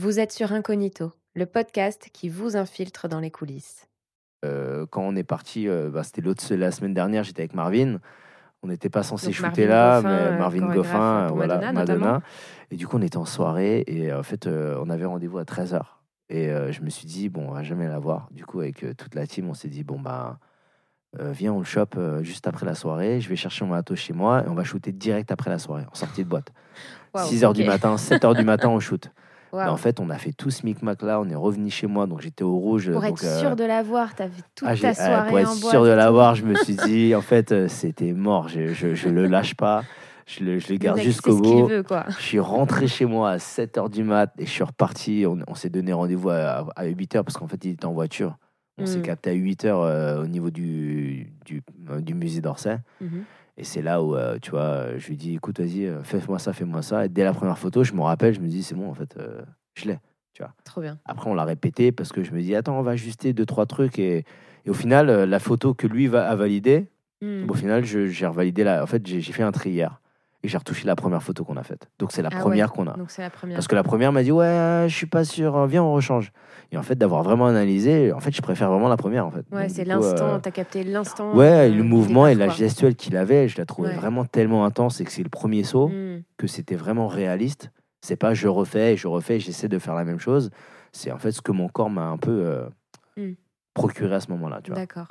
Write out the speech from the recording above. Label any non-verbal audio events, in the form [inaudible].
Vous êtes sur Incognito, le podcast qui vous infiltre dans les coulisses. Euh, quand on est parti, euh, bah, c'était l'autre la semaine dernière, j'étais avec Marvin. On n'était pas censé shooter Marvin là, Goffin, mais euh, Marvin Goffin, voilà, Madonna. Et du coup, on était en soirée et en fait, on avait rendez-vous à 13h. Et je me suis dit, bon, on va jamais la voir. Du coup, avec toute la team, on s'est dit, bon, bah, viens, on le chope juste après la soirée. Je vais chercher mon matos chez moi et on va shooter direct après la soirée, en sortie de boîte. [laughs] Waouh, 6h du matin, 7h du matin, on shoot. [laughs] Mais en fait, on a fait tout ce micmac là, on est revenu chez moi, donc j'étais au rouge. Pour donc, être euh, sûr de la voir, t'as vu toute ah, ta ah, soirée pour être en boîte. sûr de l'avoir, je me [laughs] suis dit, en fait, euh, c'était mort. Je, je, je le lâche pas. Je le, je le garde jusqu'au bout. veut, quoi. Je suis rentré chez moi à 7h du mat et je suis reparti. On, on s'est donné rendez-vous à, à 8h parce qu'en fait, il était en voiture. On s'est Mm. capté à 8h au niveau du, du, euh, du musée d'Orsay. Mhm. Et c'est là où, euh, tu vois, euh, je lui dis, écoute, vas-y, euh, fais-moi ça, fais-moi ça. Et dès la première photo, je me rappelle, je me dis, c'est bon, en fait, euh, je l'ai. Trop bien. Après, on l'a répété parce que je me dis, attends, on va ajuster deux, trois trucs. Et, et au final, la photo que lui va, a validée, Mm. au final, j'ai revalidé la. En fait, j'ai j'ai fait un tri hier. Et j'ai retouché la première photo qu'on a faite. Donc, c'est la Ah ouais. première qu'on a. Parce que la première m'a dit, ouais, je suis pas sûr, euh, viens, on rechange. Et en fait, d'avoir vraiment analysé, en fait, je préfère vraiment la première, en fait. Ouais, c'est l'instant, euh, t'as capté l'instant. Ouais, euh, le mouvement et la gestuelle qu'il avait, je la trouvais Ouais. vraiment tellement intense et que c'est le premier saut, Mm. que c'était vraiment réaliste. C'est pas je refais, je refais, j'essaie de faire la même chose. C'est en fait ce que mon corps m'a un peu euh, Mm. procuré à ce moment-là, tu vois. D'accord.